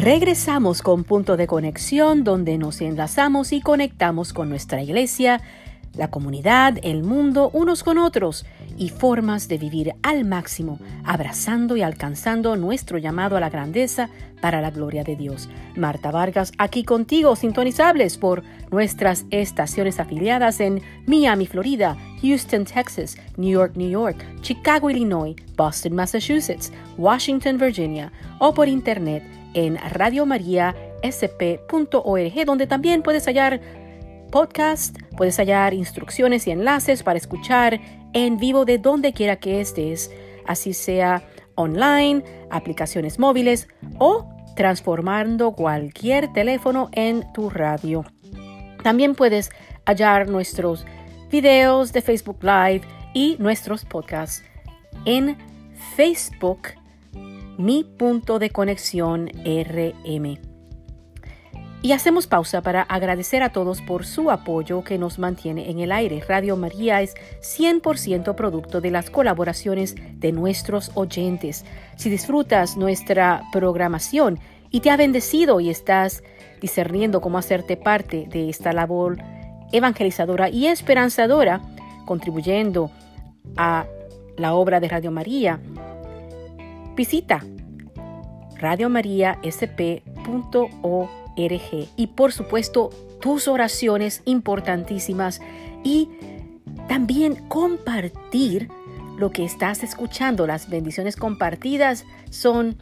Regresamos con punto de conexión donde nos enlazamos y conectamos con nuestra iglesia, la comunidad, el mundo, unos con otros y formas de vivir al máximo, abrazando y alcanzando nuestro llamado a la grandeza para la gloria de Dios. Marta Vargas, aquí contigo, sintonizables por nuestras estaciones afiliadas en Miami, Florida, Houston, Texas, New York, New York, Chicago, Illinois, Boston, Massachusetts, Washington, Virginia, o por internet en radiomariasp.org, donde también puedes hallar podcast, puedes hallar instrucciones y enlaces para escuchar en vivo de donde quiera que estés, así sea online, aplicaciones móviles o transformando cualquier teléfono en tu radio. También puedes hallar nuestros videos de Facebook Live y nuestros podcasts en Facebook mi punto de conexión RM. Y hacemos pausa para agradecer a todos por su apoyo que nos mantiene en el aire. Radio María es 100% producto de las colaboraciones de nuestros oyentes. Si disfrutas nuestra programación y te ha bendecido y estás discerniendo cómo hacerte parte de esta labor evangelizadora y esperanzadora, contribuyendo a la obra de Radio María, Visita radiomariasp.org y por supuesto tus oraciones importantísimas y también compartir lo que estás escuchando. Las bendiciones compartidas son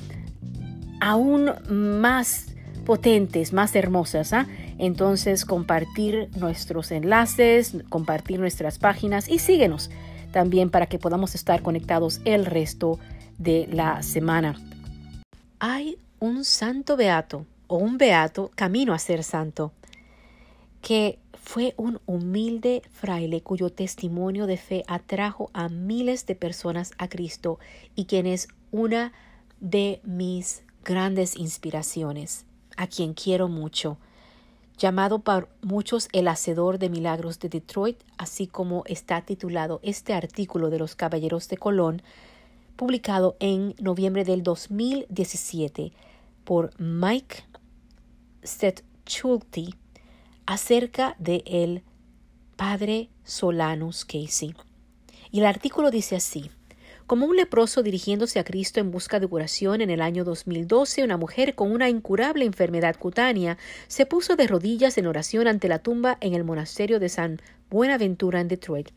aún más potentes, más hermosas. ¿ah? Entonces compartir nuestros enlaces, compartir nuestras páginas y síguenos también para que podamos estar conectados el resto de la semana. Hay un santo beato o un beato camino a ser santo que fue un humilde fraile cuyo testimonio de fe atrajo a miles de personas a Cristo y quien es una de mis grandes inspiraciones, a quien quiero mucho, llamado por muchos el Hacedor de Milagros de Detroit, así como está titulado este artículo de los Caballeros de Colón, publicado en noviembre del 2017 por Mike Stetchulti acerca de el padre Solanus Casey. Y el artículo dice así: como un leproso dirigiéndose a Cristo en busca de curación en el año 2012, una mujer con una incurable enfermedad cutánea se puso de rodillas en oración ante la tumba en el monasterio de San Buenaventura en Detroit.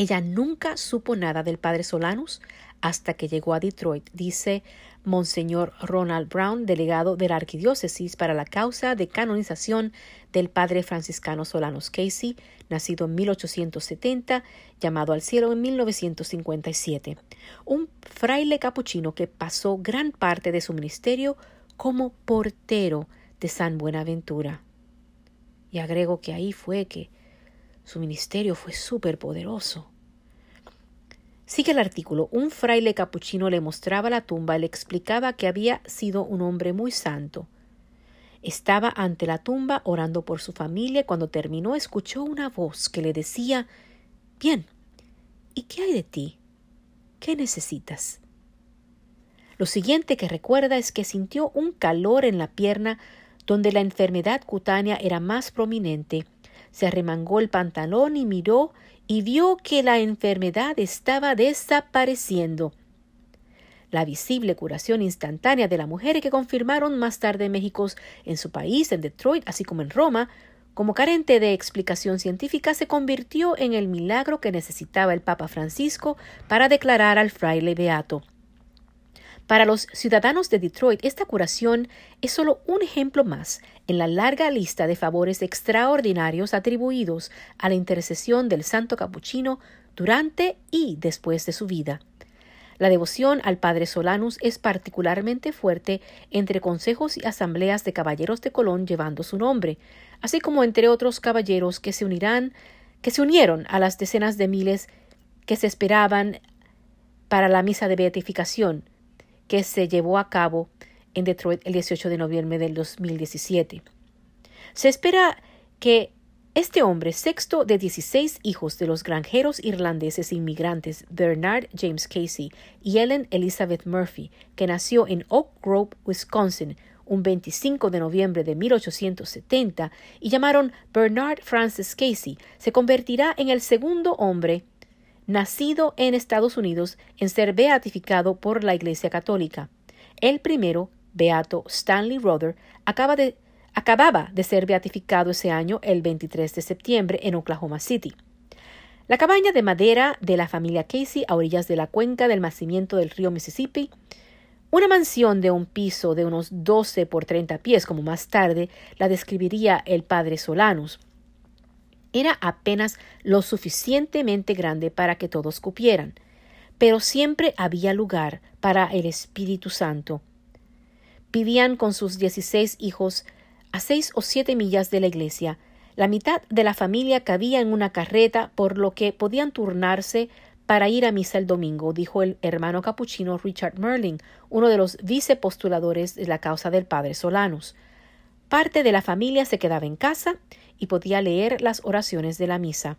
Ella nunca supo nada del padre Solanus hasta que llegó a Detroit, dice Monseñor Ronald Brown, delegado de la Arquidiócesis para la causa de canonización del padre franciscano Solanus Casey, nacido en 1870, llamado al cielo en 1957. Un fraile capuchino que pasó gran parte de su ministerio como portero de San Buenaventura. Y agrego que ahí fue que su ministerio fue súper poderoso. Sigue el artículo. Un fraile capuchino le mostraba la tumba y le explicaba que había sido un hombre muy santo. Estaba ante la tumba orando por su familia y cuando terminó escuchó una voz que le decía Bien, ¿y qué hay de ti? ¿Qué necesitas? Lo siguiente que recuerda es que sintió un calor en la pierna donde la enfermedad cutánea era más prominente se arremangó el pantalón y miró y vio que la enfermedad estaba desapareciendo. La visible curación instantánea de la mujer que confirmaron más tarde México en su país, en Detroit, así como en Roma, como carente de explicación científica, se convirtió en el milagro que necesitaba el Papa Francisco para declarar al fraile beato. Para los ciudadanos de Detroit, esta curación es solo un ejemplo más en la larga lista de favores extraordinarios atribuidos a la intercesión del santo capuchino durante y después de su vida. La devoción al Padre Solanus es particularmente fuerte entre consejos y asambleas de caballeros de Colón llevando su nombre, así como entre otros caballeros que se unirán, que se unieron a las decenas de miles que se esperaban para la misa de beatificación, que se llevó a cabo en Detroit el 18 de noviembre del 2017. Se espera que Este hombre, sexto de 16 hijos de los granjeros irlandeses inmigrantes Bernard James Casey y Ellen Elizabeth Murphy, que nació en Oak Grove, Wisconsin, un 25 de noviembre de 1870, y llamaron Bernard Francis Casey, se convertirá en el segundo hombre nacido en Estados Unidos en ser beatificado por la Iglesia Católica. El primero, Beato Stanley Rother, acaba de acababa de ser beatificado ese año el 23 de septiembre en Oklahoma City. La cabaña de madera de la familia Casey a orillas de la cuenca del nacimiento del río Mississippi, una mansión de un piso de unos 12 por 30 pies, como más tarde la describiría el padre Solanus, era apenas lo suficientemente grande para que todos cupieran, pero siempre había lugar para el Espíritu Santo. Vivían con sus dieciséis hijos a seis o siete millas de la iglesia. La mitad de la familia cabía en una carreta, por lo que podían turnarse para ir a misa el domingo, dijo el hermano capuchino Richard Merlin, uno de los vicepostuladores de la causa del padre Solanus. Parte de la familia se quedaba en casa y podía leer las oraciones de la misa.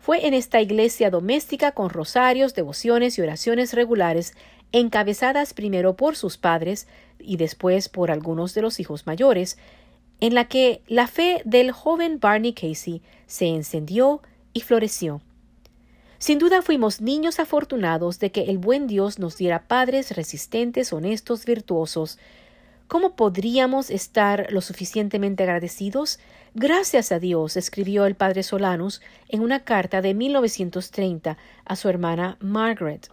Fue en esta iglesia doméstica con rosarios, devociones y oraciones regulares, encabezadas primero por sus padres y después por algunos de los hijos mayores, en la que la fe del joven Barney Casey se encendió y floreció. Sin duda fuimos niños afortunados de que el buen Dios nos diera padres resistentes, honestos, virtuosos. ¿Cómo podríamos estar lo suficientemente agradecidos? Gracias a Dios, escribió el padre Solanus en una carta de 1930 a su hermana Margaret.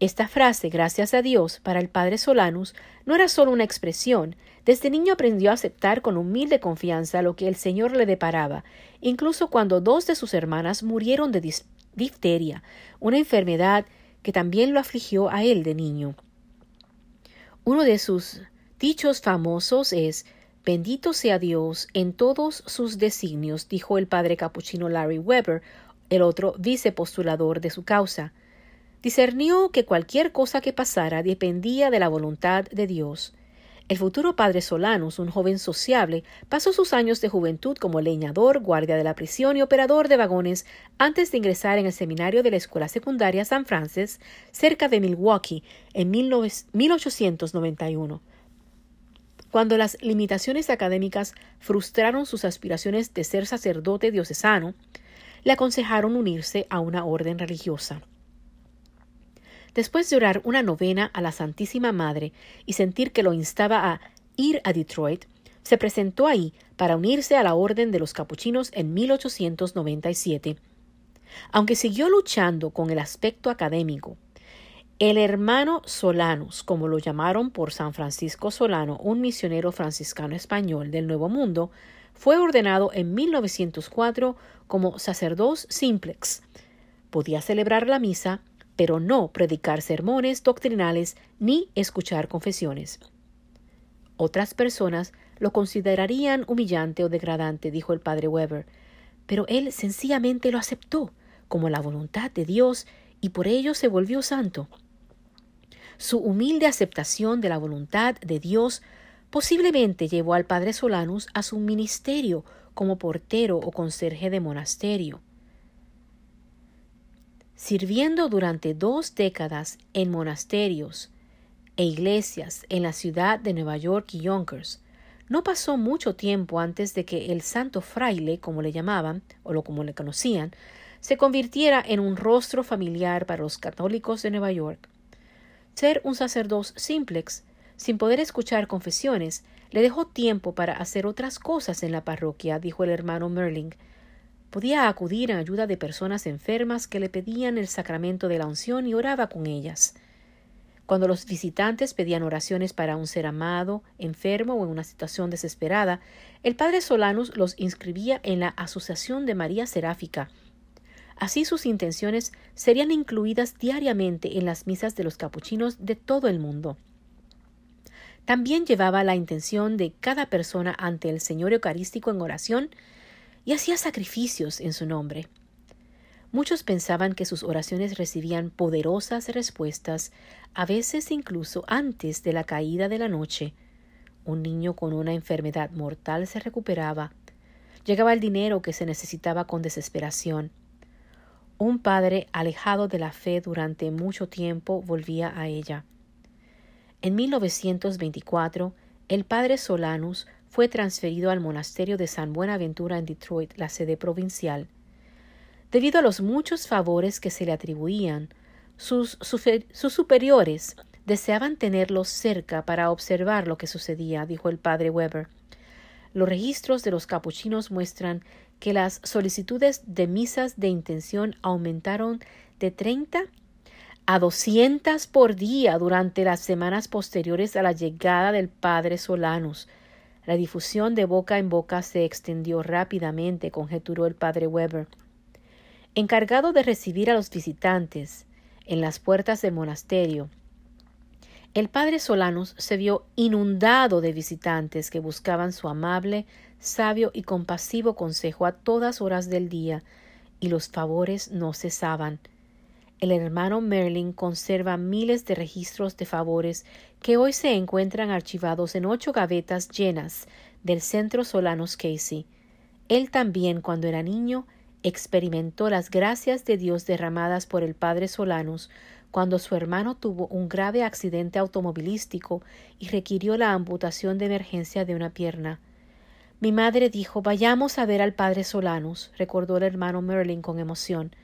Esta frase, gracias a Dios, para el padre Solanus, no era solo una expresión. Desde niño aprendió a aceptar con humilde confianza lo que el Señor le deparaba, incluso cuando dos de sus hermanas murieron de difteria, una enfermedad que también lo afligió a él de niño. Uno de sus dichos famosos es Bendito sea Dios en todos sus designios, dijo el padre capuchino Larry Weber, el otro vicepostulador de su causa discernió que cualquier cosa que pasara dependía de la voluntad de Dios. El futuro padre Solanus, un joven sociable, pasó sus años de juventud como leñador, guardia de la prisión y operador de vagones antes de ingresar en el seminario de la Escuela Secundaria San Francis, cerca de Milwaukee, en 1891. Cuando las limitaciones académicas frustraron sus aspiraciones de ser sacerdote diocesano, le aconsejaron unirse a una orden religiosa. Después de orar una novena a la Santísima Madre y sentir que lo instaba a ir a Detroit, se presentó ahí para unirse a la Orden de los Capuchinos en 1897. Aunque siguió luchando con el aspecto académico, el hermano Solanus, como lo llamaron por San Francisco Solano, un misionero franciscano español del Nuevo Mundo, fue ordenado en 1904 como sacerdote simplex. Podía celebrar la misa pero no predicar sermones doctrinales ni escuchar confesiones. Otras personas lo considerarían humillante o degradante, dijo el padre Weber, pero él sencillamente lo aceptó como la voluntad de Dios y por ello se volvió santo. Su humilde aceptación de la voluntad de Dios posiblemente llevó al padre Solanus a su ministerio como portero o conserje de monasterio. Sirviendo durante dos décadas en monasterios e iglesias en la ciudad de Nueva York y Yonkers, no pasó mucho tiempo antes de que el santo fraile, como le llamaban, o lo como le conocían, se convirtiera en un rostro familiar para los católicos de Nueva York. Ser un sacerdote simplex, sin poder escuchar confesiones, le dejó tiempo para hacer otras cosas en la parroquia, dijo el hermano Merling, Podía acudir en ayuda de personas enfermas que le pedían el sacramento de la unción y oraba con ellas. Cuando los visitantes pedían oraciones para un ser amado, enfermo o en una situación desesperada, el padre Solanus los inscribía en la Asociación de María Seráfica. Así sus intenciones serían incluidas diariamente en las misas de los capuchinos de todo el mundo. También llevaba la intención de cada persona ante el Señor Eucarístico en oración y hacía sacrificios en su nombre. Muchos pensaban que sus oraciones recibían poderosas respuestas, a veces incluso antes de la caída de la noche. Un niño con una enfermedad mortal se recuperaba. llegaba el dinero que se necesitaba con desesperación. Un padre alejado de la fe durante mucho tiempo volvía a ella. En 1924, el padre Solanus fue transferido al monasterio de San Buenaventura en Detroit, la sede provincial. Debido a los muchos favores que se le atribuían, sus, superiores deseaban tenerlo cerca para observar lo que sucedía, dijo el padre Weber. Los registros de los capuchinos muestran que las solicitudes de misas de intención aumentaron de 30 a 200 por día durante las semanas posteriores a la llegada del padre Solanus. La difusión de boca en boca se extendió rápidamente, conjeturó el padre Weber. Encargado de recibir a los visitantes en las puertas del monasterio, el padre Solanus se vio inundado de visitantes que buscaban su amable, sabio y compasivo consejo a todas horas del día, y los favores no cesaban. El hermano Merlin conserva miles de registros de favores que hoy se encuentran archivados en ocho gavetas llenas del Centro Solanus Casey. Él también, cuando era niño, experimentó las gracias de Dios derramadas por el padre Solanus cuando su hermano tuvo un grave accidente automovilístico y requirió la amputación de emergencia de una pierna. Mi madre dijo Vayamos a ver al padre Solanus, recordó el hermano Merlin con emoción.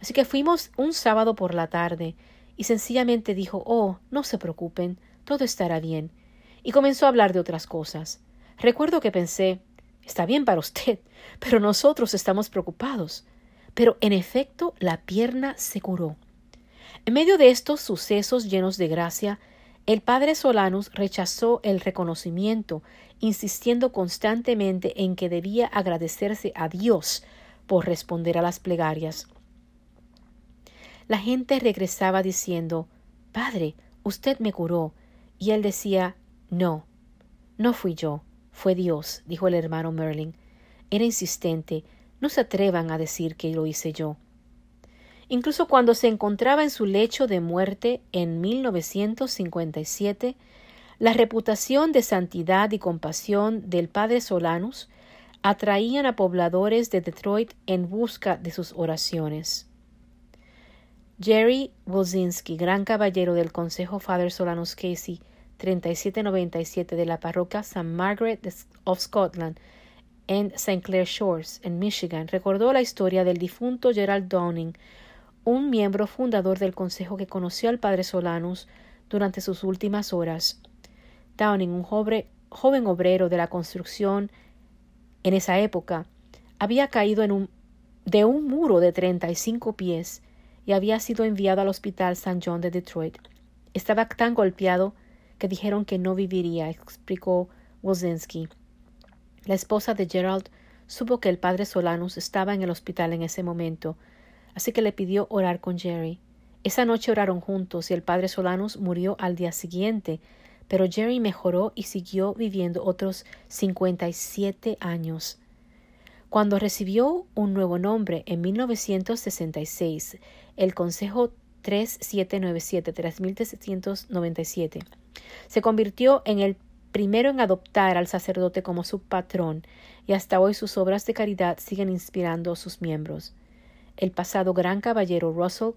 Así que fuimos un sábado por la tarde, y sencillamente dijo Oh, no se preocupen, todo estará bien. Y comenzó a hablar de otras cosas. Recuerdo que pensé Está bien para usted, pero nosotros estamos preocupados. Pero en efecto la pierna se curó. En medio de estos sucesos llenos de gracia, el padre Solanus rechazó el reconocimiento, insistiendo constantemente en que debía agradecerse a Dios por responder a las plegarias. La gente regresaba diciendo Padre, usted me curó. Y él decía No, no fui yo, fue Dios, dijo el hermano Merlin. Era insistente. No se atrevan a decir que lo hice yo. Incluso cuando se encontraba en su lecho de muerte en 1957, la reputación de santidad y compasión del padre Solanus atraían a pobladores de Detroit en busca de sus oraciones. Jerry Wozinski, gran caballero del Consejo Father Solanus Casey, 3797 de la parroquia St. Margaret of Scotland en St. Clair Shores, en Michigan, recordó la historia del difunto Gerald Downing, un miembro fundador del consejo que conoció al padre Solanus durante sus últimas horas. Downing, un joven, obrero de la construcción en esa época, había caído en un, de un muro de 35 pies y había sido enviado al hospital St. John de Detroit. Estaba tan golpeado que dijeron que no viviría, explicó Wozinski. La esposa de Gerald supo que el padre Solanus estaba en el hospital en ese momento así que le pidió orar con Jerry. Esa noche oraron juntos y el padre Solanus murió al día siguiente, pero Jerry mejoró y siguió viviendo otros cincuenta y siete años. Cuando recibió un nuevo nombre en 1966, el Consejo 3797-3797, se convirtió en el primero en adoptar al sacerdote como su patrón, y hasta hoy sus obras de caridad siguen inspirando a sus miembros. El pasado gran caballero Russell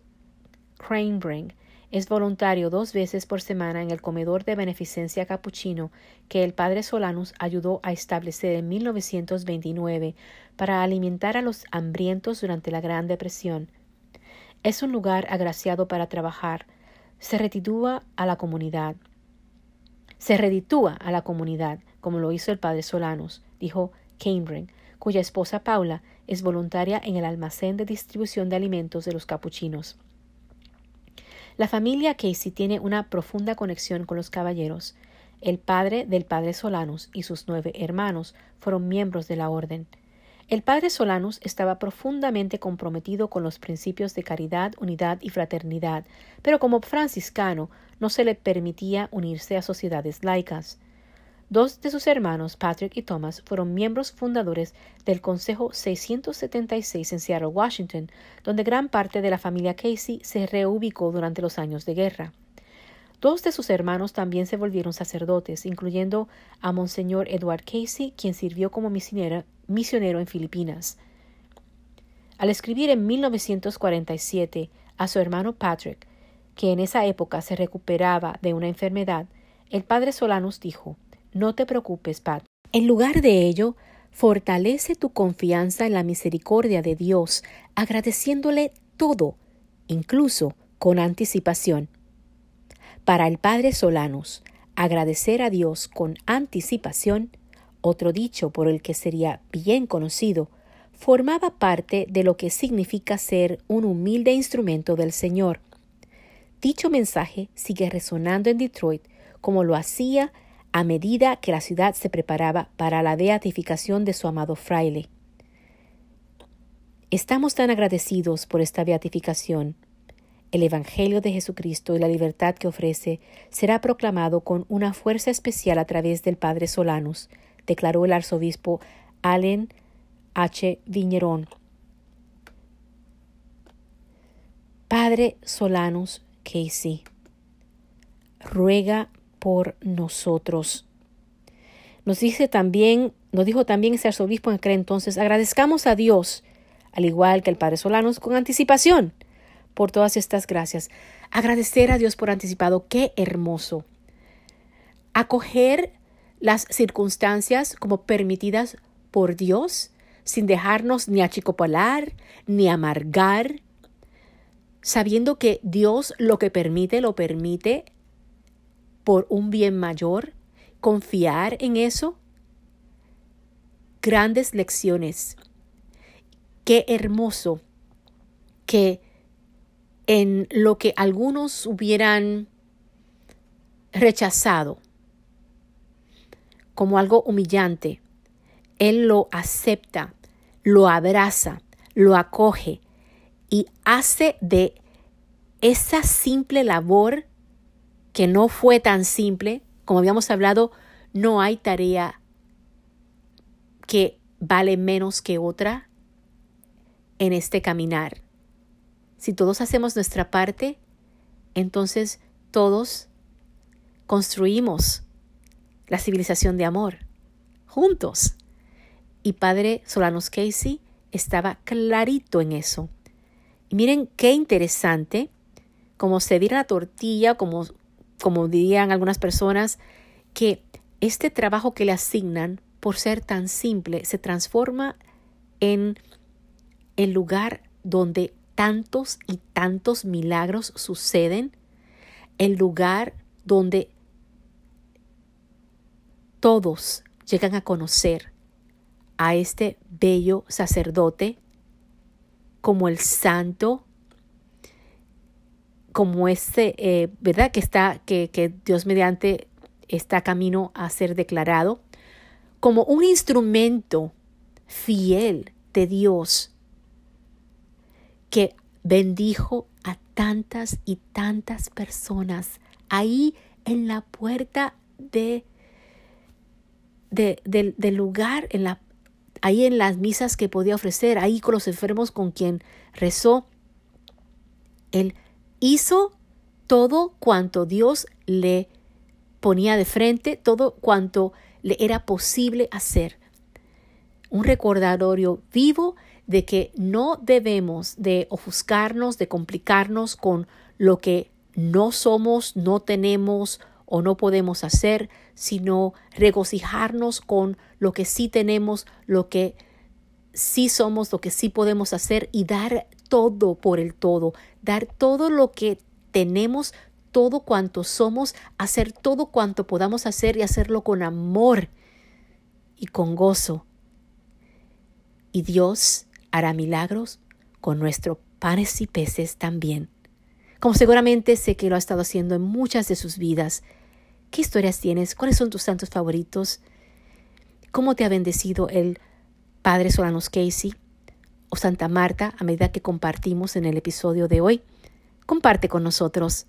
Cranebring es voluntario dos veces por semana en el comedor de beneficencia capuchino que el padre Solanus ayudó a establecer en 1929 para alimentar a los hambrientos durante la Gran Depresión. Es un lugar agraciado para trabajar. Se retitúa a la comunidad. Se reditúa a la comunidad, como lo hizo el padre Solanus, dijo Cambring, cuya esposa Paula es voluntaria en el almacén de distribución de alimentos de los capuchinos. La familia Casey tiene una profunda conexión con los caballeros. El padre del padre Solanus y sus nueve hermanos fueron miembros de la orden. El padre Solanus estaba profundamente comprometido con los principios de caridad, unidad y fraternidad, pero como franciscano no se le permitía unirse a sociedades laicas. Dos de sus hermanos, Patrick y Thomas, fueron miembros fundadores del Consejo 676 en Seattle, Washington, donde gran parte de la familia Casey se reubicó durante los años de guerra. Dos de sus hermanos también se volvieron sacerdotes, incluyendo a Monseñor Edward Casey, quien sirvió como misionero en Filipinas. Al escribir en 1947 a su hermano Patrick, que en esa época se recuperaba de una enfermedad, el padre Solanus dijo No te preocupes, Pat. En lugar de ello, fortalece tu confianza en la misericordia de Dios, agradeciéndole todo, incluso con anticipación. Para el padre Solanus, agradecer a Dios con anticipación, otro dicho por el que sería bien conocido, formaba parte de lo que significa ser un humilde instrumento del Señor. Dicho mensaje sigue resonando en Detroit como lo hacía a medida que la ciudad se preparaba para la beatificación de su amado fraile. Estamos tan agradecidos por esta beatificación el Evangelio de Jesucristo y la libertad que ofrece será proclamado con una fuerza especial a través del Padre Solanus, declaró el arzobispo Allen H. Viñerón. Padre Solanus Casey, ruega por nosotros. Nos dice también, nos dijo también ese arzobispo en aquel entonces, agradezcamos a Dios, al igual que el Padre Solanus, con anticipación por todas estas gracias. Agradecer a Dios por anticipado, qué hermoso. Acoger las circunstancias como permitidas por Dios, sin dejarnos ni achicopalar, ni amargar, sabiendo que Dios lo que permite, lo permite por un bien mayor, confiar en eso. Grandes lecciones. Qué hermoso que en lo que algunos hubieran rechazado como algo humillante, Él lo acepta, lo abraza, lo acoge y hace de esa simple labor que no fue tan simple, como habíamos hablado, no hay tarea que vale menos que otra en este caminar. Si todos hacemos nuestra parte, entonces todos construimos la civilización de amor juntos. Y Padre Solanos Casey estaba clarito en eso. Y miren qué interesante, como se diera la tortilla, como, como dirían algunas personas, que este trabajo que le asignan, por ser tan simple, se transforma en el lugar donde tantos y tantos milagros suceden, el lugar donde todos llegan a conocer a este bello sacerdote como el santo, como este, eh, ¿verdad? Que está, que, que Dios mediante está camino a ser declarado, como un instrumento fiel de Dios que bendijo a tantas y tantas personas ahí en la puerta de, del lugar, en la, ahí en las misas que podía ofrecer, ahí con los enfermos con quien rezó. Él hizo todo cuanto Dios le ponía de frente, todo cuanto le era posible hacer. Un recordatorio vivo de que no debemos de ofuscarnos, de complicarnos con lo que no somos, no tenemos o no podemos hacer, sino regocijarnos con lo que sí tenemos, lo que sí somos, lo que sí podemos hacer y dar todo por el todo, dar todo lo que tenemos, todo cuanto somos, hacer todo cuanto podamos hacer y hacerlo con amor y con gozo. Y Dios hará milagros con nuestros panes y peces también. Como seguramente sé que lo ha estado haciendo en muchas de sus vidas. ¿Qué historias tienes? ¿Cuáles son tus santos favoritos? ¿Cómo te ha bendecido el Padre Solanos Casey o Santa Marta a medida que compartimos en el episodio de hoy? Comparte con nosotros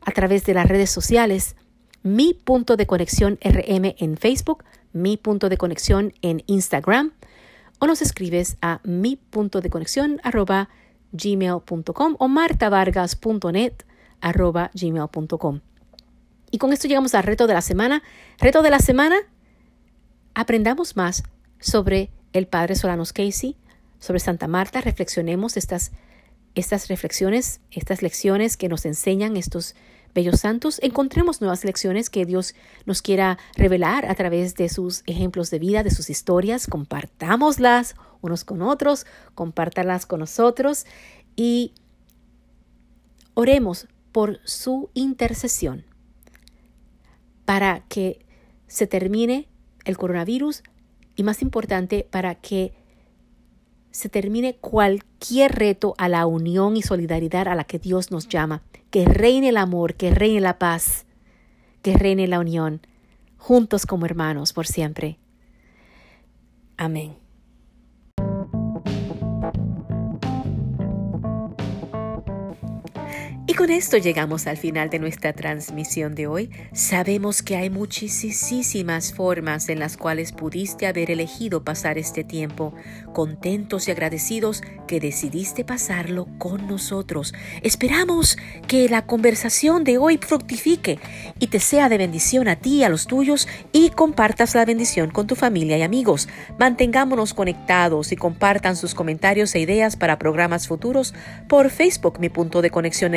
a través de las redes sociales mi punto de conexión RM en Facebook, mi punto de conexión en Instagram o nos escribes a mi punto de conexión arroba gmail.com o martavargas.net arroba gmail.com. Y con esto llegamos al reto de la semana. Reto de la semana, aprendamos más sobre el Padre Solanos Casey, sobre Santa Marta, reflexionemos estas, estas reflexiones, estas lecciones que nos enseñan estos bellos santos, encontremos nuevas lecciones que Dios nos quiera revelar a través de sus ejemplos de vida, de sus historias, compartámoslas unos con otros, compártalas con nosotros y oremos por su intercesión para que se termine el coronavirus y más importante, para que se termine cualquier reto a la unión y solidaridad a la que Dios nos llama. Que reine el amor, que reine la paz, que reine la unión, juntos como hermanos por siempre. Amén. Y con esto llegamos al final de nuestra transmisión de hoy. Sabemos que hay muchísimas formas en las cuales pudiste haber elegido pasar este tiempo, contentos y agradecidos que decidiste pasarlo con nosotros. Esperamos que la conversación de hoy fructifique y te sea de bendición a ti y a los tuyos y compartas la bendición con tu familia y amigos. Mantengámonos conectados y compartan sus comentarios e ideas para programas futuros por Facebook, mi punto de conexión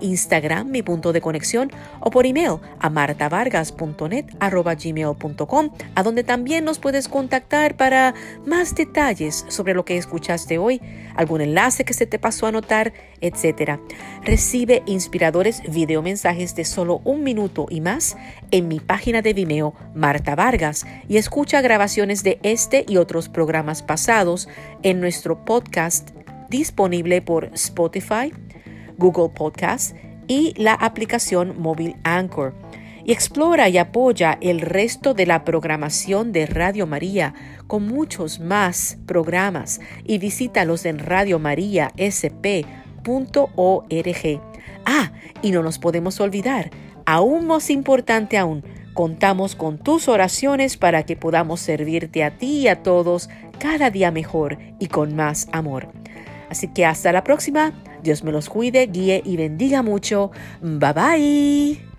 Instagram, mi punto de conexión, o por email a martavargas.net gmail.com, a donde también nos puedes contactar para más detalles sobre lo que escuchaste hoy, algún enlace que se te pasó a anotar, etc. Recibe inspiradores videomensajes de solo un minuto y más en mi página de Vimeo Marta Vargas y escucha grabaciones de este y otros programas pasados en nuestro podcast disponible por Spotify, Google Podcast y la aplicación móvil Anchor. Y explora y apoya el resto de la programación de Radio María con muchos más programas y visítalos en radiomariasp.org. Ah, y no nos podemos olvidar, aún más importante aún, contamos con tus oraciones para que podamos servirte a ti y a todos cada día mejor y con más amor. Así que hasta la próxima. Dios me los cuide, guíe y bendiga mucho. Bye bye.